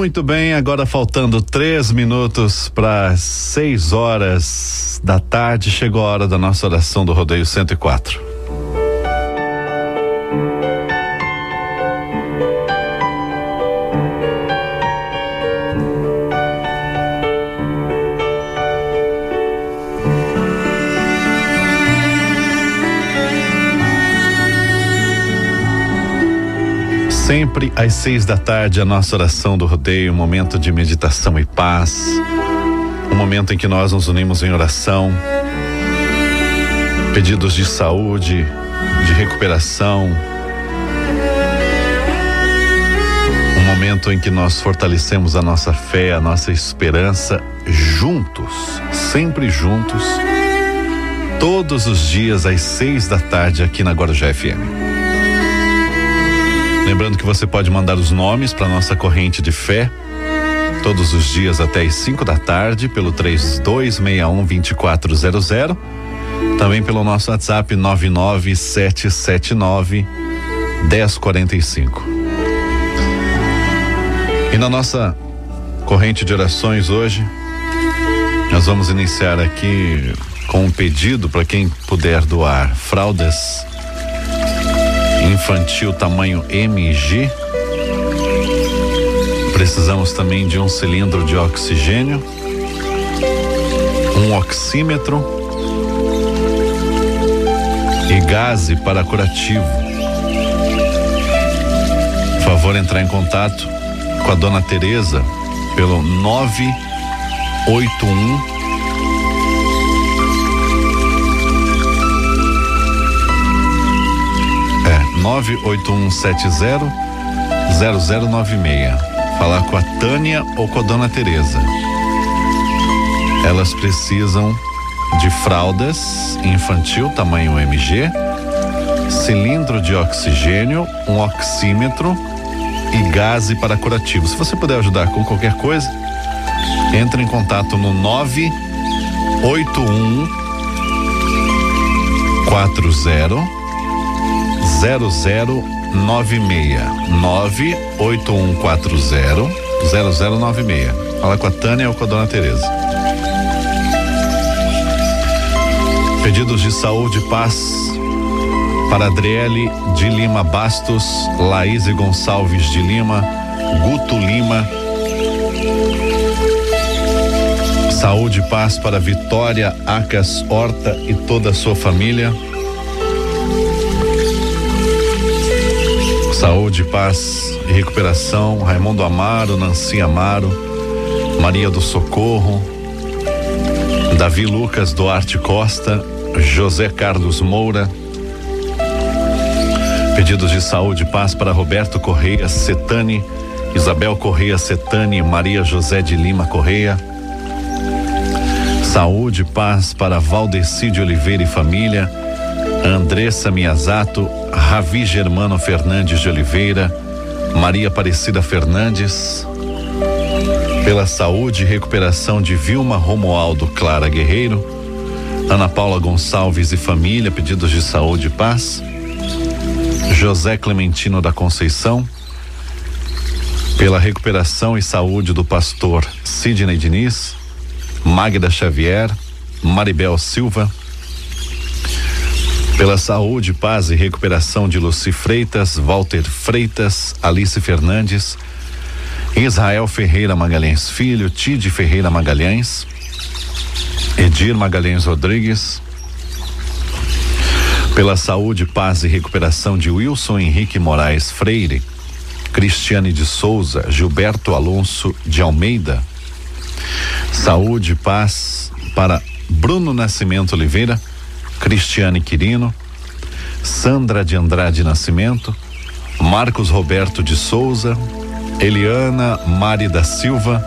Muito bem, agora faltando três minutos para seis horas da tarde, chegou a hora da nossa oração do Rodeio 104. Sempre às seis da tarde, a nossa oração do rodeio, um momento de meditação e paz, um momento em que nós nos unimos em oração, pedidos de saúde, de recuperação, um momento em que nós fortalecemos a nossa fé, a nossa esperança, juntos, sempre juntos, todos os dias às seis da tarde aqui na Guarujá FM. Lembrando que você pode mandar os nomes para nossa corrente de fé todos os dias até as 5 da tarde pelo 3261 2400. Também pelo nosso WhatsApp 99779 1045. E na nossa corrente de orações hoje, nós vamos iniciar aqui com um pedido para quem puder doar fraldas infantil tamanho MG. Precisamos também de um cilindro de oxigênio, um oxímetro e gás para curativo. Por favor, entrar em contato com a dona Teresa pelo 981 98170 0096. Falar com a Tânia ou com a Dona Teresa. Elas precisam de fraldas infantil tamanho MG, cilindro de oxigênio, um oxímetro e gás para curativo. Se você puder ajudar com qualquer coisa, entre em contato no 981 40 0096 98140 0096. Fala com a Tânia ou com a dona Tereza. Pedidos de saúde e paz para Adriele de Lima Bastos, Laís Gonçalves de Lima, Guto Lima. Saúde e paz para Vitória Acas Horta e toda a sua família. Saúde, paz e recuperação. Raimundo Amaro, Nancy Amaro, Maria do Socorro, Davi Lucas Duarte Costa, José Carlos Moura. Pedidos de saúde e paz para Roberto Correia Setani, Isabel Correia Setani, Maria José de Lima Correia. Saúde e paz para Valdeci de Oliveira e família. Andressa Miyazato, Ravi Germano Fernandes de Oliveira, Maria Aparecida Fernandes, pela saúde e recuperação de Vilma Romualdo Clara Guerreiro, Ana Paula Gonçalves e família, pedidos de saúde e paz, José Clementino da Conceição, pela recuperação e saúde do pastor Sidney Diniz, Magda Xavier, Maribel Silva, pela saúde, paz e recuperação de Luci Freitas, Walter Freitas, Alice Fernandes, Israel Ferreira Magalhães Filho, Tide Ferreira Magalhães, Edir Magalhães Rodrigues, pela saúde, paz e recuperação de Wilson Henrique Moraes Freire, Cristiane de Souza, Gilberto Alonso de Almeida, saúde, paz para Bruno Nascimento Oliveira, Cristiane Quirino, Sandra de Andrade Nascimento, Marcos Roberto de Souza, Eliana Mari da Silva,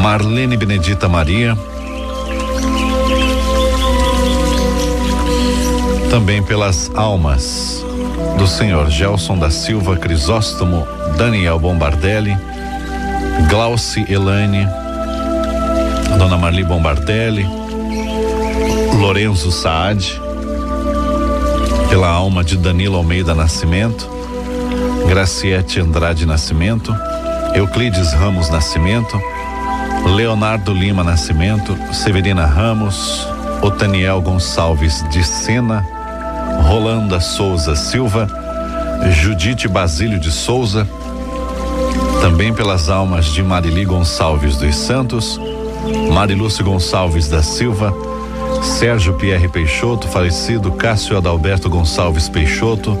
Marlene Benedita Maria, também pelas almas do senhor Gelson da Silva Crisóstomo, Daniel Bombardelli, Glauci Elane, Dona Marli Bombardelli, Lorenzo Saad, pela alma de Danilo Almeida Nascimento, Graciete Andrade Nascimento, Euclides Ramos Nascimento, Leonardo Lima Nascimento, Severina Ramos, Otaniel Gonçalves de Sena, Rolanda Souza Silva, Judite Basílio de Souza, também pelas almas de Marili Gonçalves dos Santos, Marilúcio Gonçalves da Silva, Sérgio Pierre Peixoto, falecido Cássio Adalberto Gonçalves Peixoto,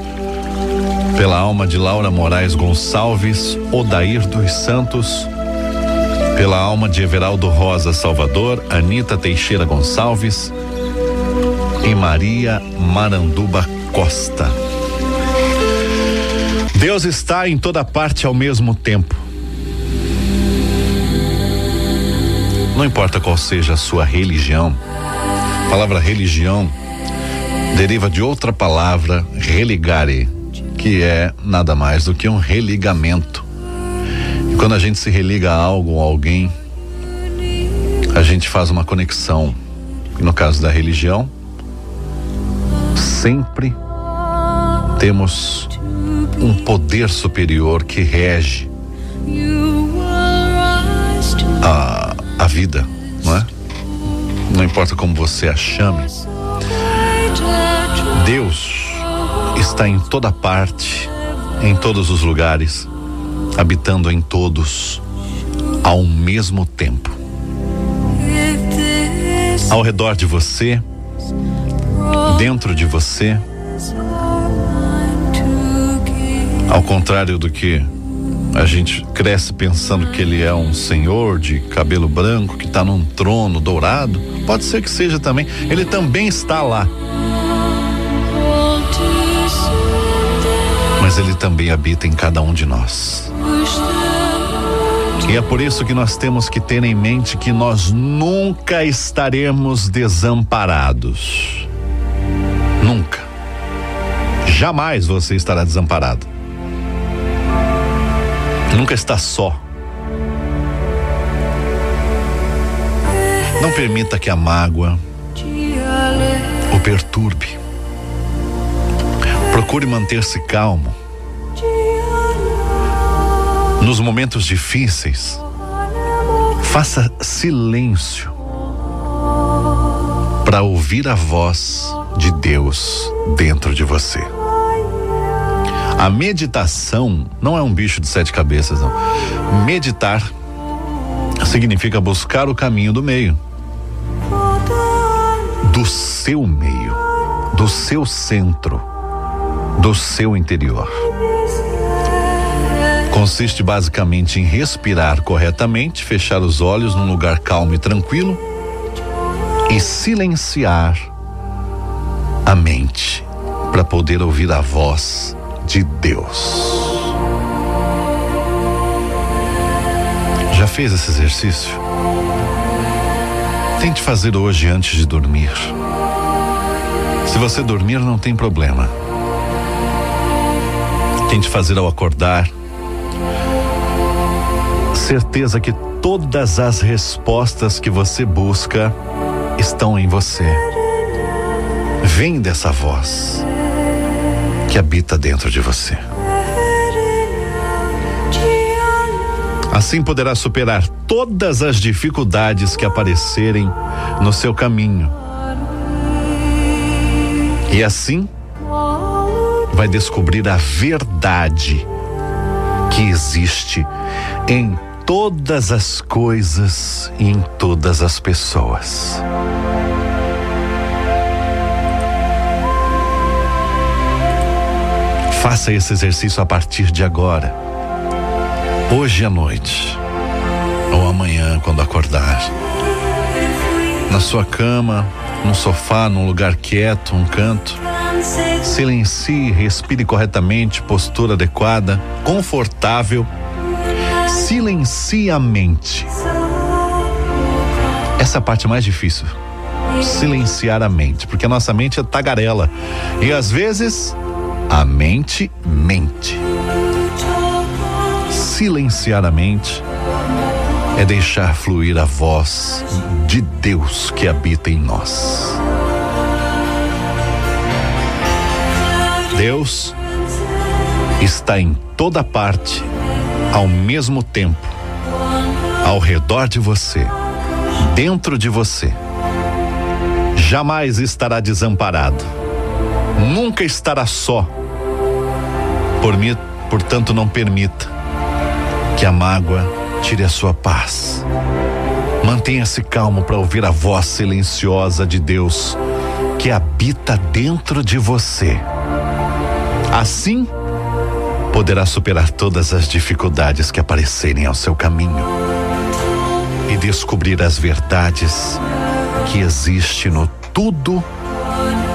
pela alma de Laura Moraes Gonçalves, Odair dos Santos, pela alma de Everaldo Rosa Salvador, Anita Teixeira Gonçalves e Maria Maranduba Costa. Deus está em toda parte ao mesmo tempo. Não importa qual seja a sua religião, a palavra religião deriva de outra palavra, religare, que é nada mais do que um religamento. E quando a gente se religa a algo ou alguém, a gente faz uma conexão. E no caso da religião, sempre temos um poder superior que rege a, a vida? Não importa como você a chame. Deus está em toda parte, em todos os lugares, habitando em todos ao mesmo tempo. Ao redor de você, dentro de você, ao contrário do que a gente cresce pensando que ele é um senhor de cabelo branco que está num trono dourado, pode ser que seja também. Ele também está lá. Mas ele também habita em cada um de nós. E é por isso que nós temos que ter em mente que nós nunca estaremos desamparados. Nunca. Jamais você estará desamparado nunca está só. Não permita que a mágoa o perturbe. Procure manter-se calmo. Nos momentos difíceis, faça silêncio para ouvir a voz de Deus dentro de você. A meditação não é um bicho de sete cabeças, não. Meditar significa buscar o caminho do meio. Do seu meio, do seu centro, do seu interior. Consiste basicamente em respirar corretamente, fechar os olhos num lugar calmo e tranquilo e silenciar a mente para poder ouvir a voz de Deus. Já fez esse exercício? Tente fazer hoje antes de dormir. Se você dormir, não tem problema. Tente fazer ao acordar. Certeza que todas as respostas que você busca estão em você. Vem dessa voz que habita dentro de você. Assim poderá superar todas as dificuldades que aparecerem no seu caminho. E assim vai descobrir a verdade que existe em todas as coisas e em todas as pessoas. Faça esse exercício a partir de agora. Hoje à noite. Ou amanhã, quando acordar. Na sua cama, num sofá, num lugar quieto, um canto. Silencie, respire corretamente, postura adequada, confortável. Silencie a mente. Essa é parte mais difícil. Silenciar a mente, porque a nossa mente é tagarela. E às vezes a mente mente. Silenciar a mente é deixar fluir a voz de Deus que habita em nós. Deus está em toda parte ao mesmo tempo, ao redor de você, dentro de você, jamais estará desamparado, nunca estará só. Por mim, portanto, não permita que a mágoa tire a sua paz. Mantenha-se calmo para ouvir a voz silenciosa de Deus que habita dentro de você. Assim, poderá superar todas as dificuldades que aparecerem ao seu caminho e descobrir as verdades que existe no tudo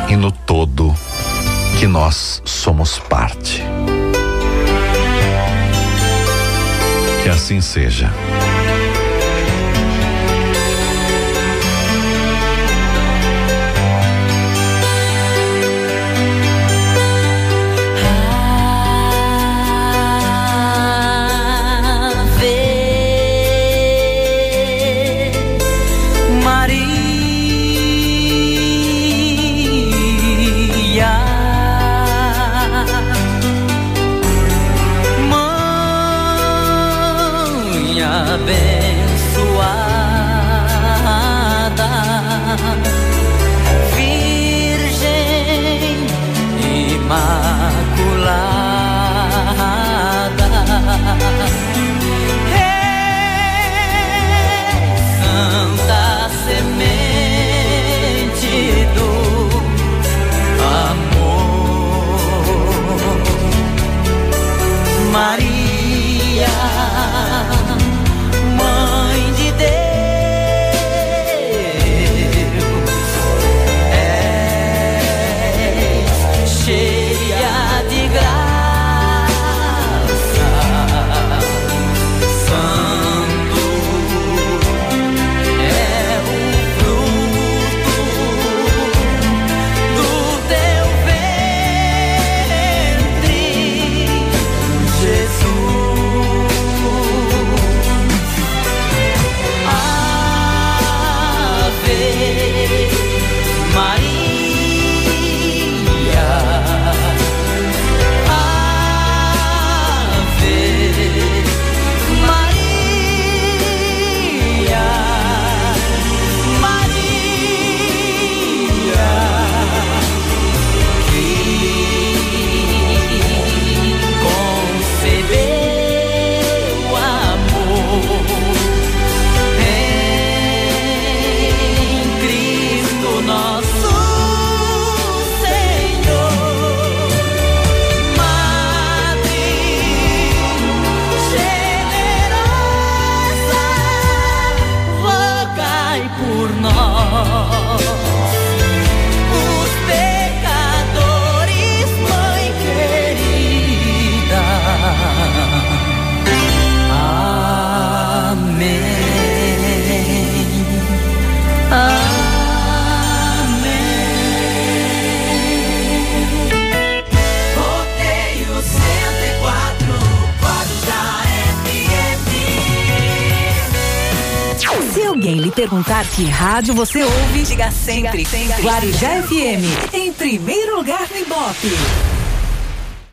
e no todo que nós somos parte. Que assim seja. Perguntar que rádio você ouve, diga sempre, diga sempre. Guarujá FM, em primeiro lugar no Ibope.